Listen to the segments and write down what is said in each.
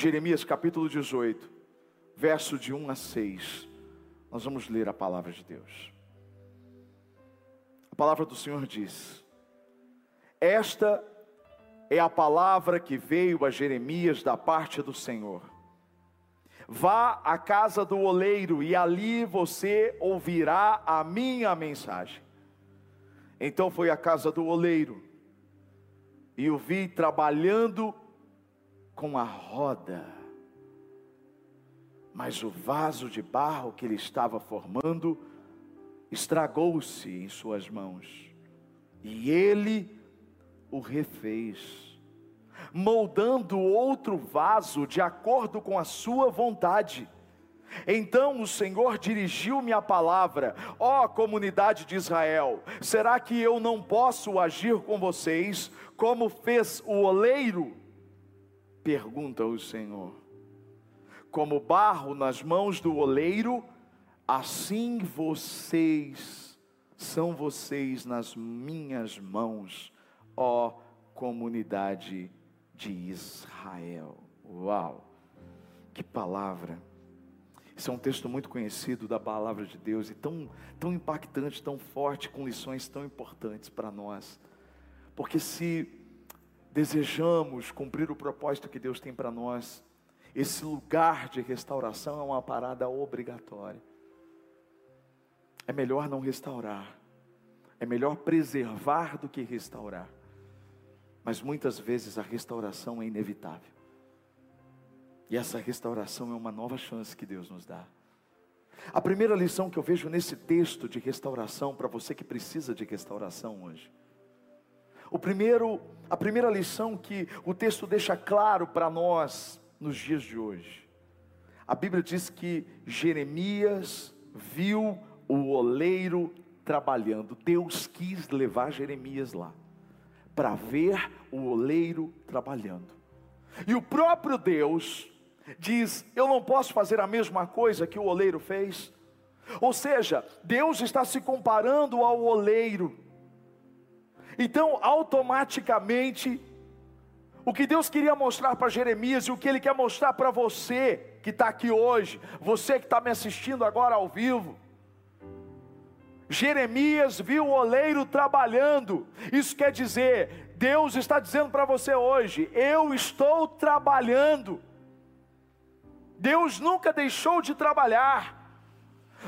Jeremias capítulo 18, verso de 1 a 6. Nós vamos ler a palavra de Deus. A palavra do Senhor diz: Esta é a palavra que veio a Jeremias da parte do Senhor. Vá à casa do oleiro e ali você ouvirá a minha mensagem. Então foi à casa do oleiro e o vi trabalhando com a roda. Mas o vaso de barro que ele estava formando estragou-se em suas mãos. E ele o refez moldando outro vaso de acordo com a sua vontade. Então o Senhor dirigiu-me a palavra: Ó oh, comunidade de Israel, será que eu não posso agir com vocês como fez o oleiro? Pergunta o Senhor. Como barro nas mãos do oleiro, assim vocês são vocês nas minhas mãos, ó comunidade de Israel. Uau! Que palavra! Esse é um texto muito conhecido da palavra de Deus e tão, tão impactante, tão forte, com lições tão importantes para nós. Porque se desejamos cumprir o propósito que Deus tem para nós, esse lugar de restauração é uma parada obrigatória. É melhor não restaurar, é melhor preservar do que restaurar. Mas muitas vezes a restauração é inevitável. E essa restauração é uma nova chance que Deus nos dá. A primeira lição que eu vejo nesse texto de restauração para você que precisa de restauração hoje. O primeiro, a primeira lição que o texto deixa claro para nós nos dias de hoje. A Bíblia diz que Jeremias viu o oleiro trabalhando. Deus quis levar Jeremias lá para ver o oleiro trabalhando. E o próprio Deus diz: Eu não posso fazer a mesma coisa que o oleiro fez. Ou seja, Deus está se comparando ao oleiro. Então, automaticamente, o que Deus queria mostrar para Jeremias e o que Ele quer mostrar para você que está aqui hoje, você que está me assistindo agora ao vivo, Jeremias viu o oleiro trabalhando. Isso quer dizer, Deus está dizendo para você hoje: eu estou trabalhando. Deus nunca deixou de trabalhar.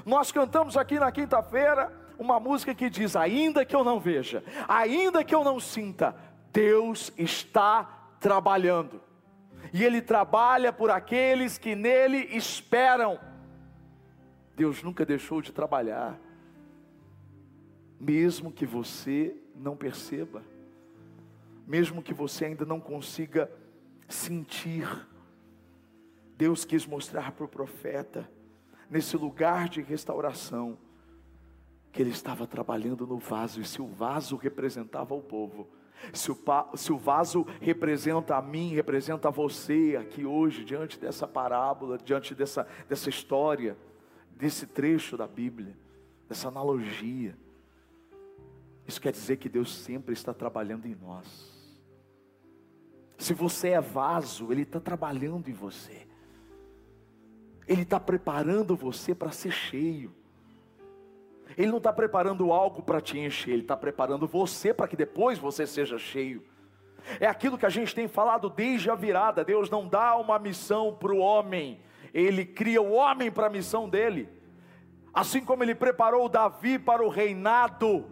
Nós cantamos aqui na quinta-feira uma música que diz: ainda que eu não veja, ainda que eu não sinta, Deus está trabalhando. E Ele trabalha por aqueles que nele esperam. Deus nunca deixou de trabalhar mesmo que você não perceba, mesmo que você ainda não consiga sentir. Deus quis mostrar para o profeta, nesse lugar de restauração, que ele estava trabalhando no vaso, e se o vaso representava o povo, se o, se o vaso representa a mim, representa a você aqui hoje, diante dessa parábola, diante dessa, dessa história, desse trecho da Bíblia, dessa analogia, isso quer dizer que Deus sempre está trabalhando em nós. Se você é vaso, Ele está trabalhando em você. Ele está preparando você para ser cheio. Ele não está preparando algo para te encher, Ele está preparando você para que depois você seja cheio. É aquilo que a gente tem falado desde a virada. Deus não dá uma missão para o homem, Ele cria o homem para a missão dele. Assim como Ele preparou Davi para o reinado,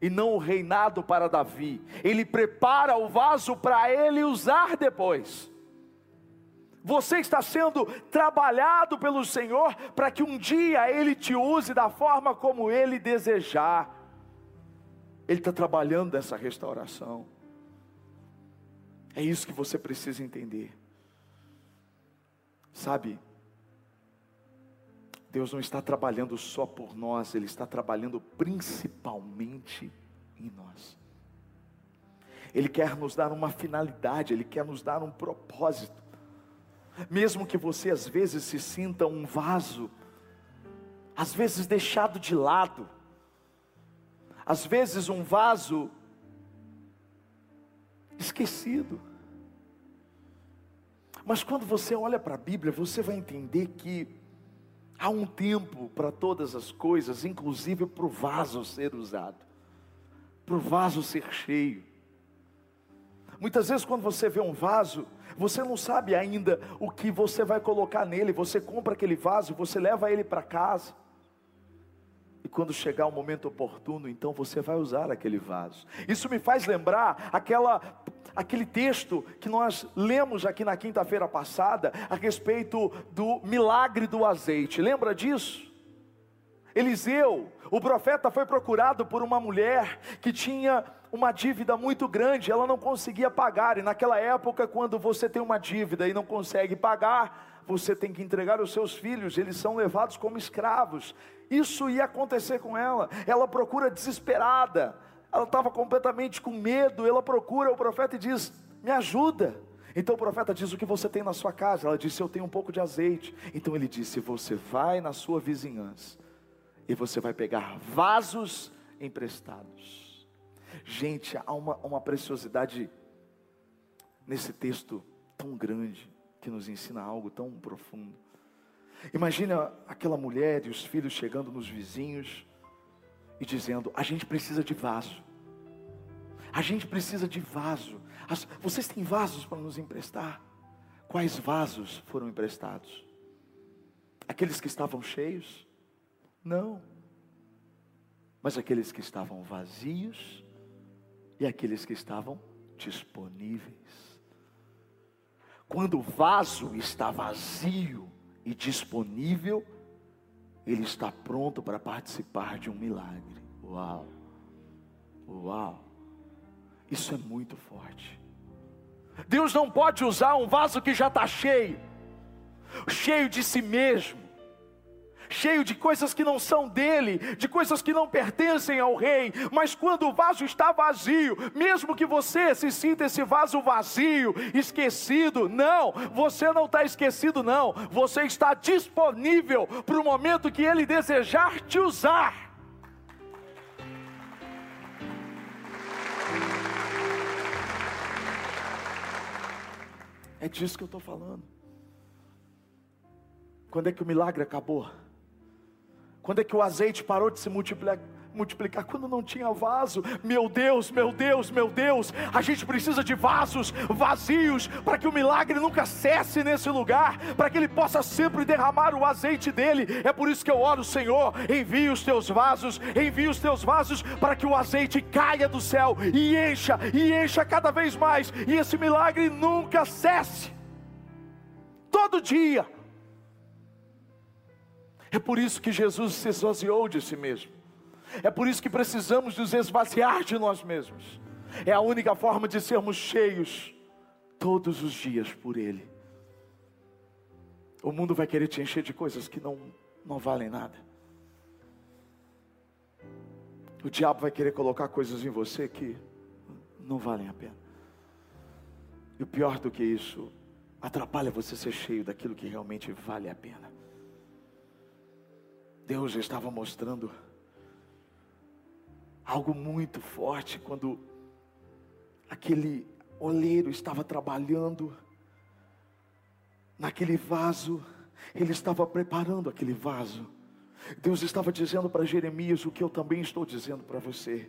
e não o reinado para Davi. Ele prepara o vaso para ele usar depois. Você está sendo trabalhado pelo Senhor para que um dia Ele te use da forma como Ele desejar. Ele está trabalhando essa restauração. É isso que você precisa entender. Sabe, Deus não está trabalhando só por nós, Ele está trabalhando principalmente em nós. Ele quer nos dar uma finalidade, Ele quer nos dar um propósito. Mesmo que você às vezes se sinta um vaso, às vezes deixado de lado, às vezes um vaso esquecido. Mas quando você olha para a Bíblia, você vai entender que há um tempo para todas as coisas, inclusive para o vaso ser usado, para o vaso ser cheio. Muitas vezes, quando você vê um vaso, você não sabe ainda o que você vai colocar nele. Você compra aquele vaso, você leva ele para casa. E quando chegar o momento oportuno, então você vai usar aquele vaso. Isso me faz lembrar aquela, aquele texto que nós lemos aqui na quinta-feira passada a respeito do milagre do azeite. Lembra disso? Eliseu, o profeta, foi procurado por uma mulher que tinha uma dívida muito grande, ela não conseguia pagar. E naquela época, quando você tem uma dívida e não consegue pagar, você tem que entregar os seus filhos, eles são levados como escravos. Isso ia acontecer com ela. Ela procura desesperada, ela estava completamente com medo. Ela procura o profeta e diz: Me ajuda. Então o profeta diz: O que você tem na sua casa? Ela disse: Eu tenho um pouco de azeite. Então ele disse: Você vai na sua vizinhança e você vai pegar vasos emprestados. Gente, há uma, uma preciosidade nesse texto tão grande, que nos ensina algo tão profundo. Imagina aquela mulher e os filhos chegando nos vizinhos e dizendo: A gente precisa de vaso. A gente precisa de vaso. As, vocês têm vasos para nos emprestar? Quais vasos foram emprestados? Aqueles que estavam cheios? Não. Mas aqueles que estavam vazios e aqueles que estavam disponíveis. Quando o vaso está vazio e disponível, ele está pronto para participar de um milagre. Uau! Uau! Isso é muito forte. Deus não pode usar um vaso que já está cheio, cheio de si mesmo, cheio de coisas que não são dele, de coisas que não pertencem ao rei. Mas quando o vaso está vazio, mesmo que você se sinta esse vaso vazio, esquecido, não, você não está esquecido, não, você está disponível para o momento que ele desejar te usar. É disso que eu estou falando. Quando é que o milagre acabou? Quando é que o azeite parou de se multiplicar? multiplicar quando não tinha vaso. Meu Deus, meu Deus, meu Deus, a gente precisa de vasos vazios para que o milagre nunca cesse nesse lugar, para que ele possa sempre derramar o azeite dele. É por isso que eu oro, Senhor, envie os teus vasos, envie os teus vasos para que o azeite caia do céu e encha, e encha cada vez mais, e esse milagre nunca cesse. Todo dia é por isso que Jesus se esvaziou de si mesmo. É por isso que precisamos nos esvaziar de nós mesmos. É a única forma de sermos cheios todos os dias por Ele. O mundo vai querer te encher de coisas que não, não valem nada. O diabo vai querer colocar coisas em você que não valem a pena. E o pior do que isso, atrapalha você ser cheio daquilo que realmente vale a pena. Deus estava mostrando algo muito forte quando aquele oleiro estava trabalhando naquele vaso, ele estava preparando aquele vaso. Deus estava dizendo para Jeremias o que eu também estou dizendo para você.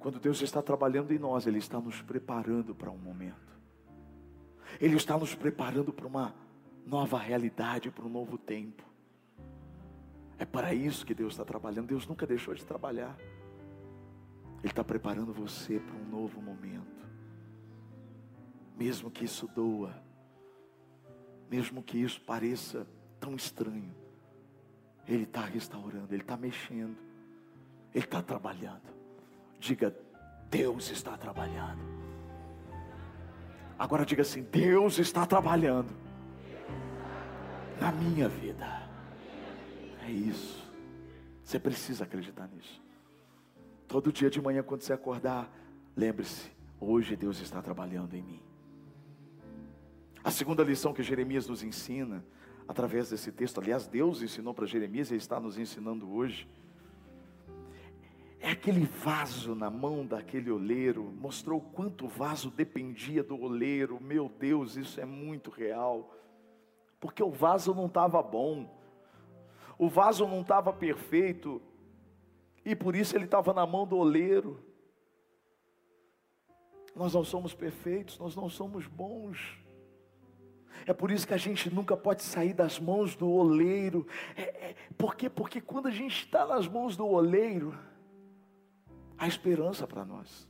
Quando Deus está trabalhando em nós, Ele está nos preparando para um momento. Ele está nos preparando para uma nova realidade, para um novo tempo. É para isso que Deus está trabalhando. Deus nunca deixou de trabalhar. Ele está preparando você para um novo momento. Mesmo que isso doa, mesmo que isso pareça tão estranho, Ele está restaurando, Ele está mexendo, Ele está trabalhando. Diga, Deus está trabalhando. Agora diga assim: Deus está trabalhando na minha vida. É isso. Você precisa acreditar nisso. Todo dia de manhã, quando você acordar, lembre-se: hoje Deus está trabalhando em mim. A segunda lição que Jeremias nos ensina, através desse texto, aliás, Deus ensinou para Jeremias e está nos ensinando hoje, é aquele vaso na mão daquele oleiro mostrou quanto o vaso dependia do oleiro. Meu Deus, isso é muito real. Porque o vaso não estava bom, o vaso não estava perfeito, e por isso ele estava na mão do oleiro. Nós não somos perfeitos, nós não somos bons. É por isso que a gente nunca pode sair das mãos do oleiro. É, é, por quê? Porque quando a gente está nas mãos do oleiro, há esperança para nós.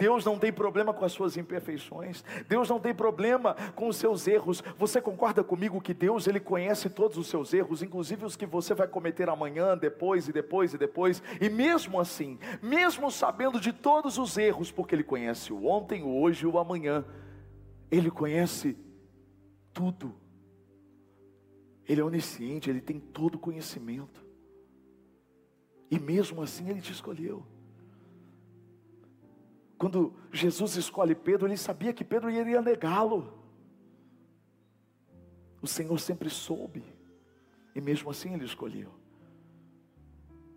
Deus não tem problema com as suas imperfeições. Deus não tem problema com os seus erros. Você concorda comigo que Deus ele conhece todos os seus erros, inclusive os que você vai cometer amanhã, depois e depois e depois. E mesmo assim, mesmo sabendo de todos os erros, porque ele conhece o ontem, o hoje e o amanhã, ele conhece tudo. Ele é onisciente, ele tem todo conhecimento. E mesmo assim ele te escolheu. Quando Jesus escolhe Pedro, ele sabia que Pedro iria negá-lo. O Senhor sempre soube, e mesmo assim ele escolheu.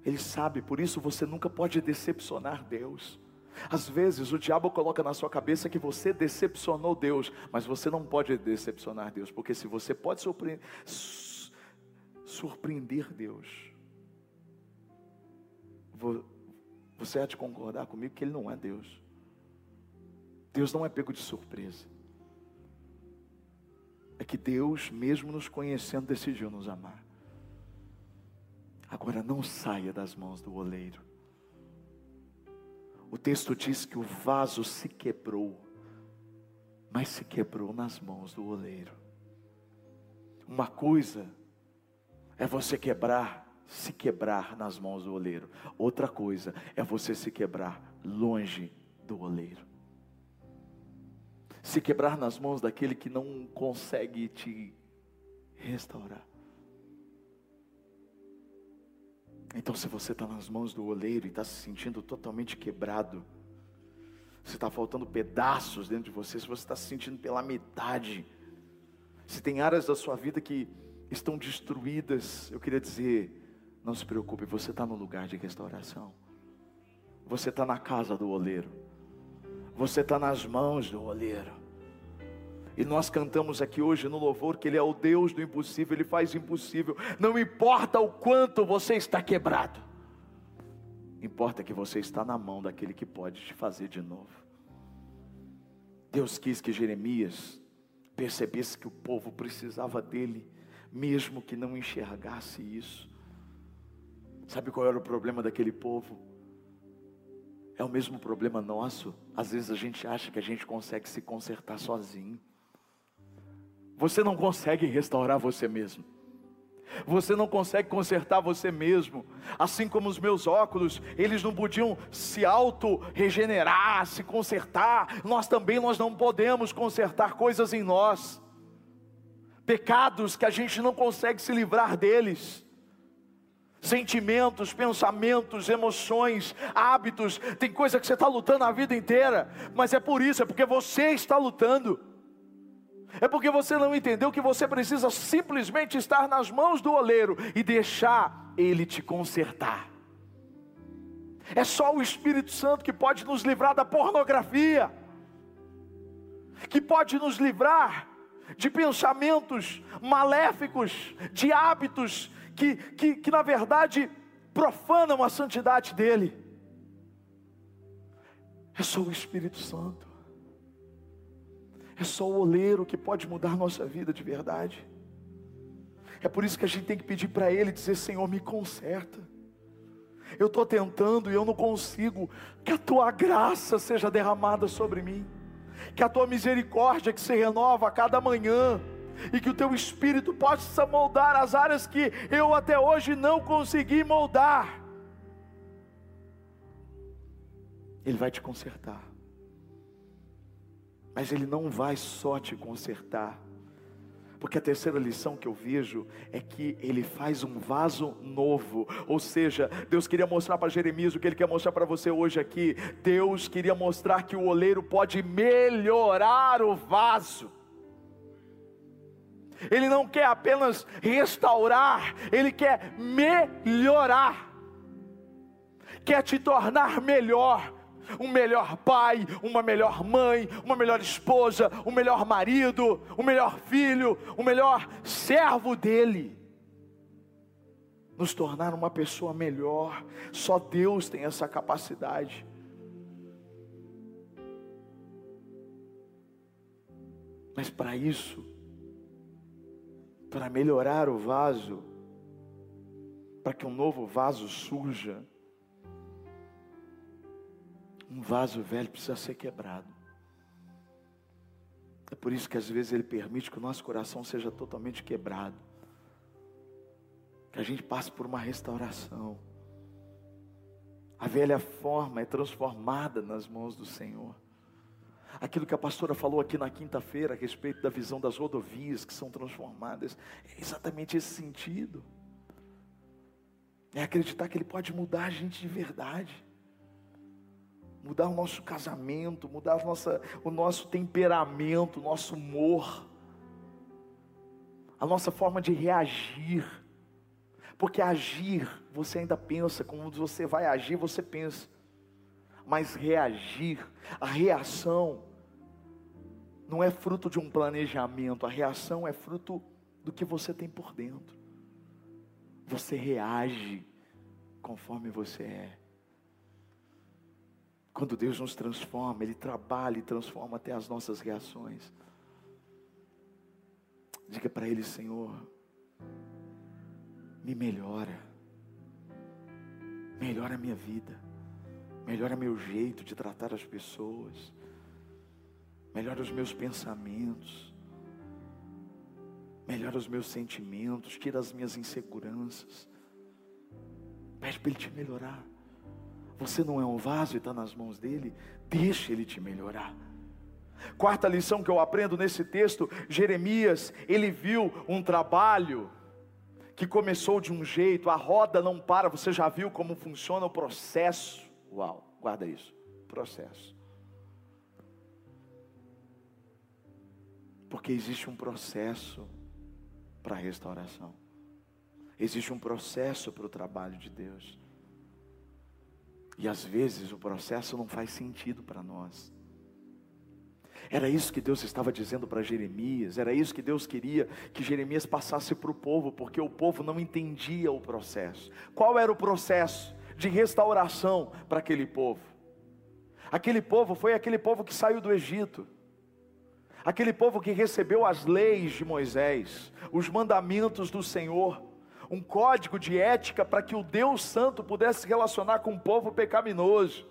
Ele sabe, por isso você nunca pode decepcionar Deus. Às vezes o diabo coloca na sua cabeça que você decepcionou Deus, mas você não pode decepcionar Deus, porque se você pode surpreender, surpreender Deus, você há de concordar comigo que Ele não é Deus. Deus não é pego de surpresa. É que Deus, mesmo nos conhecendo, decidiu nos amar. Agora não saia das mãos do oleiro. O texto diz que o vaso se quebrou, mas se quebrou nas mãos do oleiro. Uma coisa é você quebrar, se quebrar nas mãos do oleiro. Outra coisa é você se quebrar longe do oleiro se quebrar nas mãos daquele que não consegue te restaurar. Então, se você está nas mãos do oleiro e está se sentindo totalmente quebrado, se está faltando pedaços dentro de você, se você está se sentindo pela metade, se tem áreas da sua vida que estão destruídas, eu queria dizer, não se preocupe, você está no lugar de restauração, você está na casa do oleiro. Você está nas mãos do oleiro. E nós cantamos aqui hoje no louvor que Ele é o Deus do impossível, Ele faz o impossível. Não importa o quanto você está quebrado, importa que você está na mão daquele que pode te fazer de novo. Deus quis que Jeremias percebesse que o povo precisava dele, mesmo que não enxergasse isso. Sabe qual era o problema daquele povo? É o mesmo problema nosso. Às vezes a gente acha que a gente consegue se consertar sozinho. Você não consegue restaurar você mesmo. Você não consegue consertar você mesmo. Assim como os meus óculos, eles não podiam se auto-regenerar, se consertar. Nós também nós não podemos consertar coisas em nós. Pecados que a gente não consegue se livrar deles sentimentos, pensamentos, emoções, hábitos. Tem coisa que você está lutando a vida inteira, mas é por isso, é porque você está lutando. É porque você não entendeu que você precisa simplesmente estar nas mãos do oleiro e deixar ele te consertar. É só o Espírito Santo que pode nos livrar da pornografia, que pode nos livrar de pensamentos maléficos, de hábitos que, que, que na verdade profanam a santidade dele. É só o Espírito Santo. É só o oleiro que pode mudar nossa vida de verdade. É por isso que a gente tem que pedir para Ele, dizer: Senhor, me conserta. Eu estou tentando e eu não consigo. Que a tua graça seja derramada sobre mim. Que a tua misericórdia que se renova a cada manhã e que o teu espírito possa moldar as áreas que eu até hoje não consegui moldar. Ele vai te consertar, mas Ele não vai só te consertar, porque a terceira lição que eu vejo é que ele faz um vaso novo. Ou seja, Deus queria mostrar para Jeremias o que ele quer mostrar para você hoje aqui. Deus queria mostrar que o oleiro pode melhorar o vaso. Ele não quer apenas restaurar, ele quer melhorar. quer te tornar melhor, um melhor pai, uma melhor mãe, uma melhor esposa, um melhor marido, um melhor filho, um melhor servo dele. Nos tornar uma pessoa melhor, só Deus tem essa capacidade. Mas para isso, para melhorar o vaso, para que um novo vaso surja, um vaso velho precisa ser quebrado. É por isso que às vezes Ele permite que o nosso coração seja totalmente quebrado. Que a gente passe por uma restauração. A velha forma é transformada nas mãos do Senhor. Aquilo que a pastora falou aqui na quinta-feira a respeito da visão das rodovias que são transformadas, é exatamente esse sentido. É acreditar que Ele pode mudar a gente de verdade mudar o nosso casamento, mudar a nossa, o nosso temperamento, o nosso humor, a nossa forma de reagir. Porque agir, você ainda pensa, como você vai agir, você pensa. Mas reagir, a reação, não é fruto de um planejamento, a reação é fruto do que você tem por dentro. Você reage conforme você é. Quando Deus nos transforma, Ele trabalha e transforma até as nossas reações. Diga para Ele, Senhor, me melhora, melhora a minha vida, melhora meu jeito de tratar as pessoas, melhora os meus pensamentos, melhora os meus sentimentos, tira as minhas inseguranças. Pede para Ele te melhorar. Você não é um vaso e está nas mãos dele, deixe ele te melhorar. Quarta lição que eu aprendo nesse texto: Jeremias, ele viu um trabalho que começou de um jeito, a roda não para, você já viu como funciona o processo? Uau, guarda isso, processo. Porque existe um processo para a restauração, existe um processo para o trabalho de Deus. E às vezes o processo não faz sentido para nós. Era isso que Deus estava dizendo para Jeremias, era isso que Deus queria que Jeremias passasse para o povo, porque o povo não entendia o processo. Qual era o processo de restauração para aquele povo? Aquele povo foi aquele povo que saiu do Egito, aquele povo que recebeu as leis de Moisés, os mandamentos do Senhor um código de ética para que o Deus Santo pudesse se relacionar com um povo pecaminoso.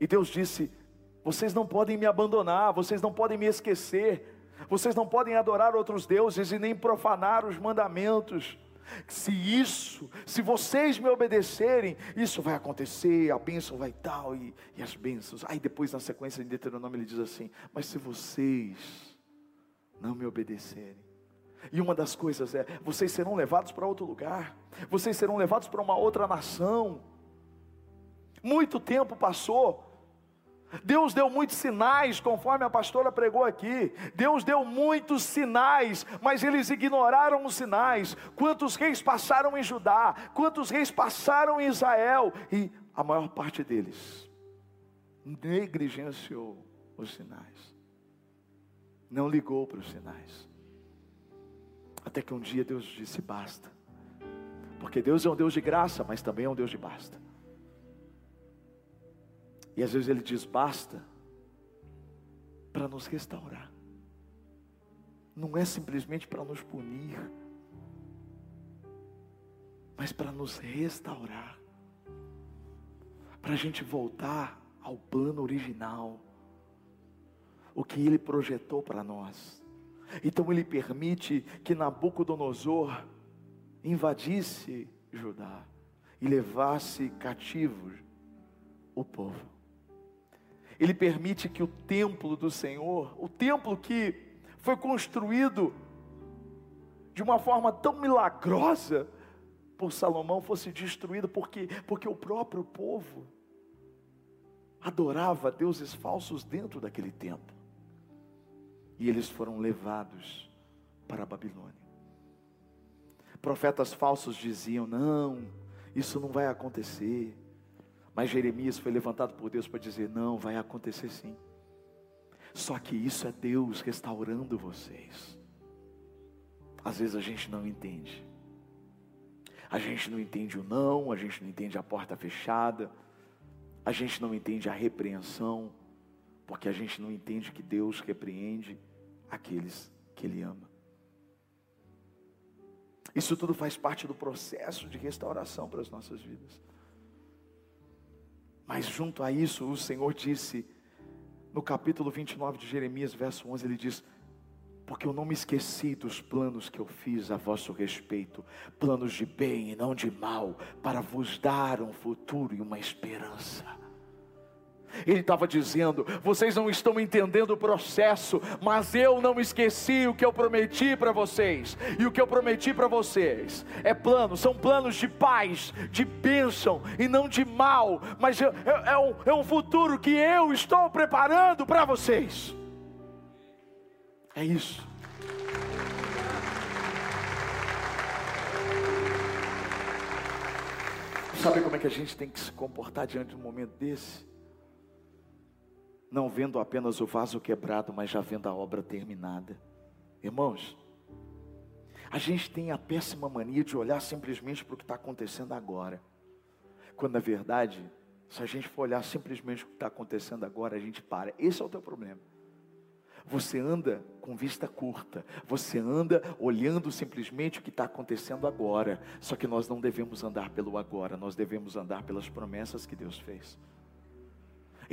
E Deus disse: vocês não podem me abandonar, vocês não podem me esquecer, vocês não podem adorar outros deuses e nem profanar os mandamentos. Se isso, se vocês me obedecerem, isso vai acontecer, a bênção vai tal, e, e as bênçãos. Aí depois, na sequência em Deuteronômio, ele diz assim: Mas se vocês não me obedecerem, e uma das coisas é: vocês serão levados para outro lugar, vocês serão levados para uma outra nação. Muito tempo passou, Deus deu muitos sinais, conforme a pastora pregou aqui. Deus deu muitos sinais, mas eles ignoraram os sinais. Quantos reis passaram em Judá? Quantos reis passaram em Israel? E a maior parte deles negligenciou os sinais, não ligou para os sinais. Até que um dia Deus disse: basta. Porque Deus é um Deus de graça, mas também é um Deus de basta. E às vezes Ele diz basta para nos restaurar. Não é simplesmente para nos punir, mas para nos restaurar. Para a gente voltar ao plano original. O que Ele projetou para nós. Então ele permite que Nabucodonosor invadisse Judá e levasse cativos o povo. Ele permite que o templo do Senhor, o templo que foi construído de uma forma tão milagrosa por Salomão, fosse destruído, porque, porque o próprio povo adorava deuses falsos dentro daquele templo e eles foram levados para a Babilônia. Profetas falsos diziam: Não, isso não vai acontecer. Mas Jeremias foi levantado por Deus para dizer: não, vai acontecer sim. Só que isso é Deus restaurando vocês. Às vezes a gente não entende. A gente não entende o não, a gente não entende a porta fechada, a gente não entende a repreensão, porque a gente não entende que Deus repreende aqueles que Ele ama. Isso tudo faz parte do processo de restauração para as nossas vidas. Mas junto a isso, o Senhor disse, no capítulo 29 de Jeremias, verso 11, ele diz: Porque eu não me esqueci dos planos que eu fiz a vosso respeito, planos de bem e não de mal, para vos dar um futuro e uma esperança. Ele estava dizendo: vocês não estão entendendo o processo, mas eu não esqueci o que eu prometi para vocês. E o que eu prometi para vocês é plano, são planos de paz, de bênção e não de mal, mas é, é, é, um, é um futuro que eu estou preparando para vocês. É isso. Sabe como é que a gente tem que se comportar diante de um momento desse? Não vendo apenas o vaso quebrado, mas já vendo a obra terminada. Irmãos, a gente tem a péssima mania de olhar simplesmente para o que está acontecendo agora, quando na verdade, se a gente for olhar simplesmente o que está acontecendo agora, a gente para. Esse é o teu problema. Você anda com vista curta, você anda olhando simplesmente o que está acontecendo agora. Só que nós não devemos andar pelo agora, nós devemos andar pelas promessas que Deus fez.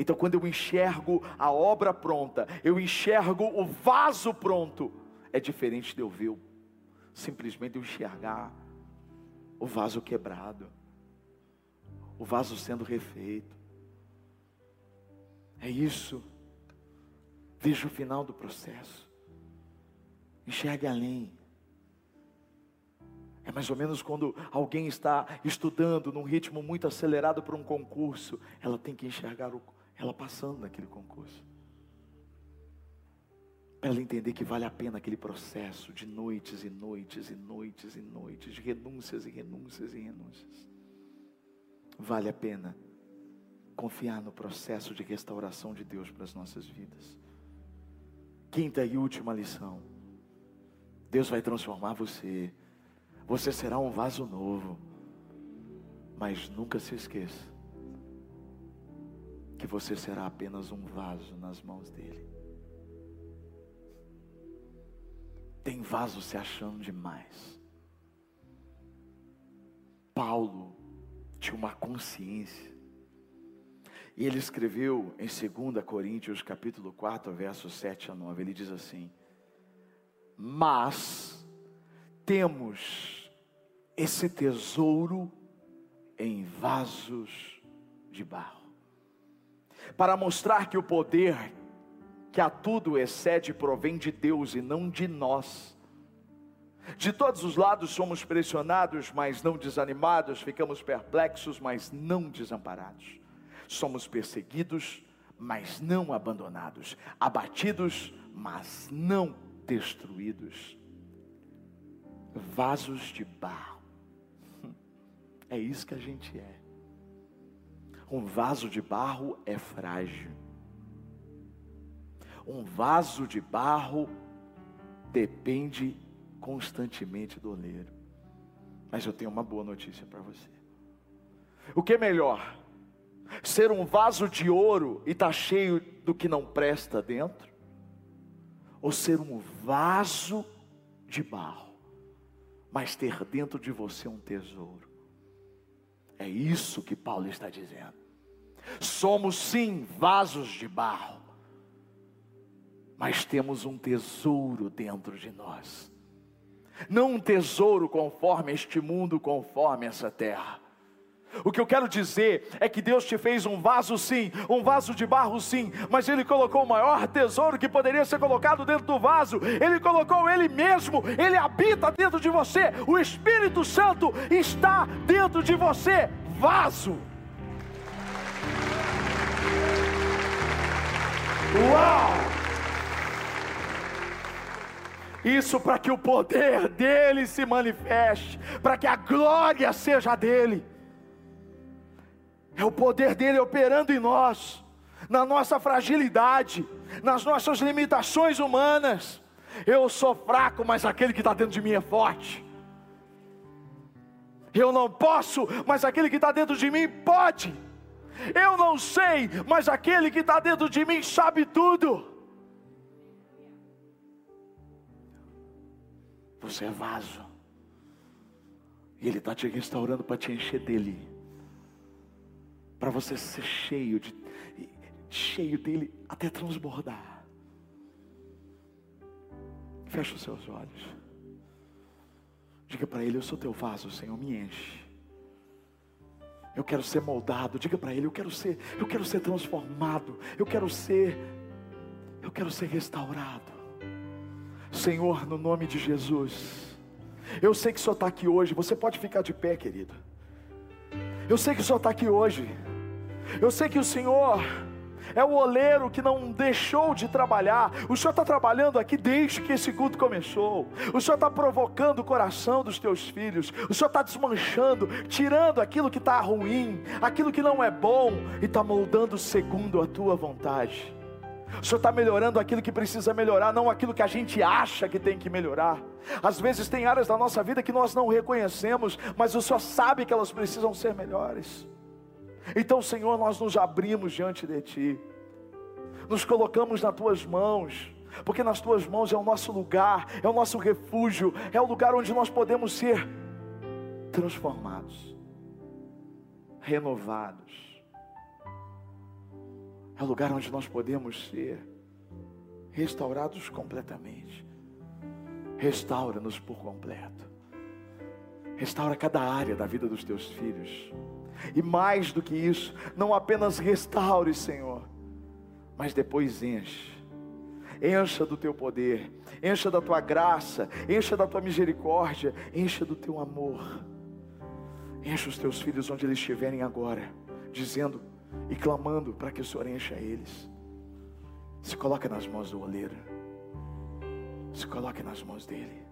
Então, quando eu enxergo a obra pronta, eu enxergo o vaso pronto, é diferente de eu ver simplesmente eu enxergar o vaso quebrado, o vaso sendo refeito. É isso. Veja o final do processo. Enxergue além. É mais ou menos quando alguém está estudando num ritmo muito acelerado para um concurso, ela tem que enxergar o, ela passando naquele concurso. Para ela entender que vale a pena aquele processo de noites e noites e noites e noites, de renúncias e renúncias e renúncias. Vale a pena confiar no processo de restauração de Deus para as nossas vidas. Quinta e última lição. Deus vai transformar você. Você será um vaso novo. Mas nunca se esqueça que você será apenas um vaso nas mãos dele. Tem vaso se achando demais. Paulo tinha uma consciência. E ele escreveu em 2 Coríntios capítulo 4, versos 7 a 9, ele diz assim: Mas temos esse tesouro em vasos de barro para mostrar que o poder que a tudo excede provém de Deus e não de nós. De todos os lados somos pressionados, mas não desanimados, ficamos perplexos, mas não desamparados. Somos perseguidos, mas não abandonados, abatidos, mas não destruídos. Vasos de barro. É isso que a gente é. Um vaso de barro é frágil. Um vaso de barro depende constantemente do oleiro. Mas eu tenho uma boa notícia para você. O que é melhor? Ser um vaso de ouro e estar tá cheio do que não presta dentro? Ou ser um vaso de barro, mas ter dentro de você um tesouro? É isso que Paulo está dizendo. Somos sim vasos de barro, mas temos um tesouro dentro de nós. Não um tesouro conforme este mundo, conforme essa terra o que eu quero dizer é que Deus te fez um vaso sim, um vaso de barro sim, mas Ele colocou o maior tesouro que poderia ser colocado dentro do vaso, Ele colocou Ele mesmo, Ele habita dentro de você, o Espírito Santo está dentro de você, vaso. Uau! Isso para que o poder dele se manifeste, para que a glória seja dele. É o poder dele operando em nós, na nossa fragilidade, nas nossas limitações humanas. Eu sou fraco, mas aquele que está dentro de mim é forte. Eu não posso, mas aquele que está dentro de mim pode. Eu não sei, mas aquele que está dentro de mim sabe tudo. Você é vaso, e Ele está te restaurando para te encher dele, para você ser cheio de, cheio dele até transbordar. Feche os seus olhos. Diga para Ele: Eu sou teu vaso, Senhor, me enche. Eu quero ser moldado. Diga para Ele: Eu quero ser, eu quero ser transformado. Eu quero ser, eu quero ser restaurado. Senhor, no nome de Jesus. Eu sei que o Senhor está aqui hoje. Você pode ficar de pé, querido. Eu sei que o Senhor está aqui hoje. Eu sei que o Senhor é o oleiro que não deixou de trabalhar. O Senhor está trabalhando aqui desde que esse culto começou. O Senhor está provocando o coração dos teus filhos. O Senhor está desmanchando, tirando aquilo que está ruim, aquilo que não é bom, e está moldando segundo a tua vontade. O Senhor está melhorando aquilo que precisa melhorar, não aquilo que a gente acha que tem que melhorar. Às vezes tem áreas da nossa vida que nós não reconhecemos, mas o Senhor sabe que elas precisam ser melhores. Então, Senhor, nós nos abrimos diante de Ti, nos colocamos nas Tuas mãos, porque nas Tuas mãos é o nosso lugar, é o nosso refúgio, é o lugar onde nós podemos ser transformados, renovados. É o lugar onde nós podemos ser restaurados completamente. Restaura-nos por completo. Restaura cada área da vida dos teus filhos. E mais do que isso, não apenas restaure, Senhor, mas depois enche. Encha do teu poder, encha da tua graça, encha da tua misericórdia, encha do teu amor. Encha os teus filhos onde eles estiverem agora, dizendo e clamando para que o Senhor encha eles. Se coloque nas mãos do oleiro. Se coloque nas mãos dele.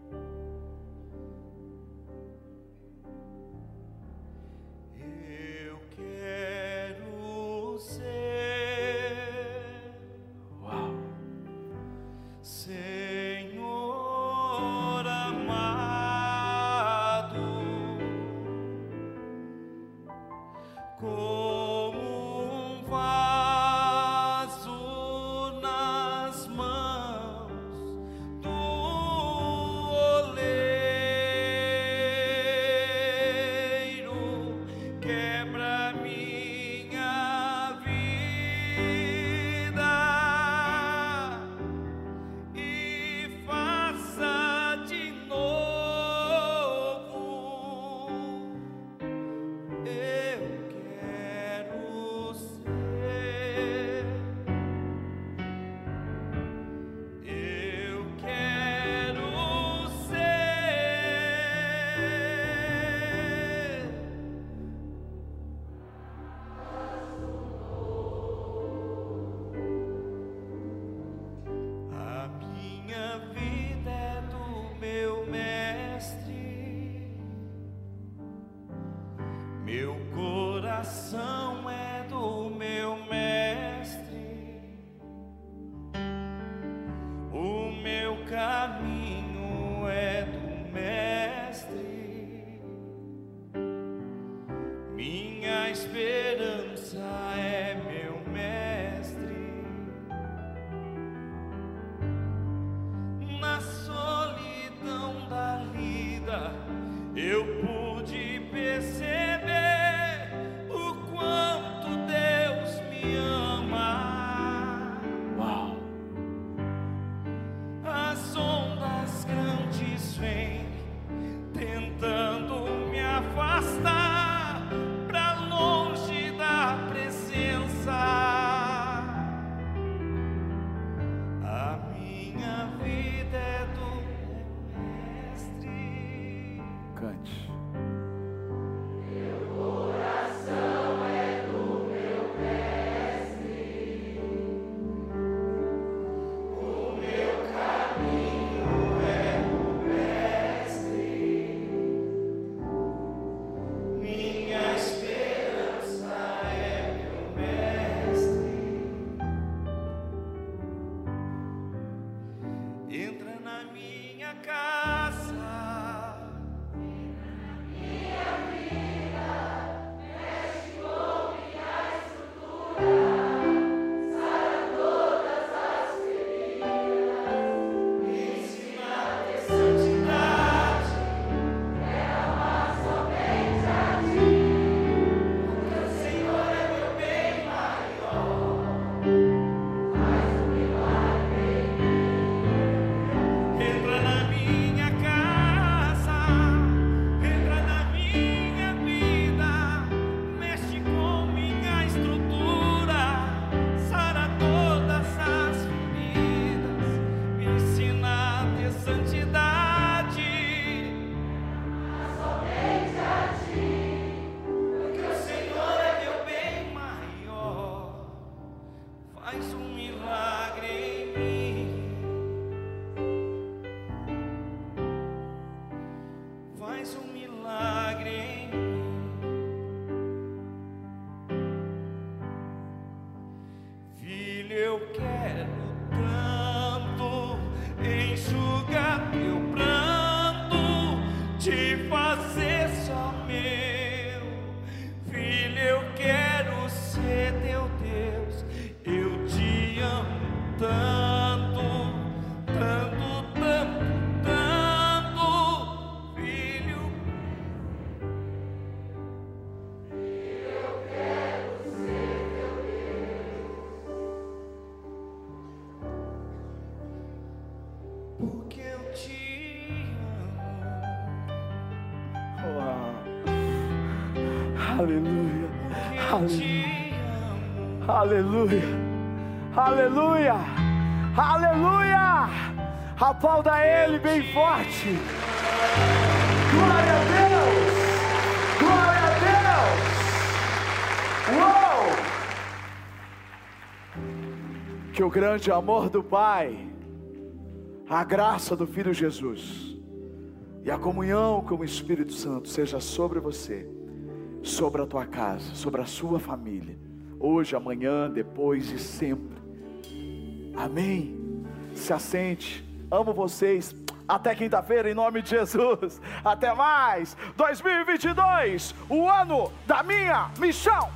Aleluia. Aleluia. Aleluia. Aleluia. Aplauda Ele bem forte. Glória a Deus. Glória a Deus. Uou. Que o grande amor do Pai, a graça do Filho Jesus e a comunhão com o Espírito Santo seja sobre você sobre a tua casa, sobre a sua família, hoje, amanhã, depois e sempre. Amém. Se assente. Amo vocês. Até quinta-feira, em nome de Jesus. Até mais. 2022, o ano da minha missão.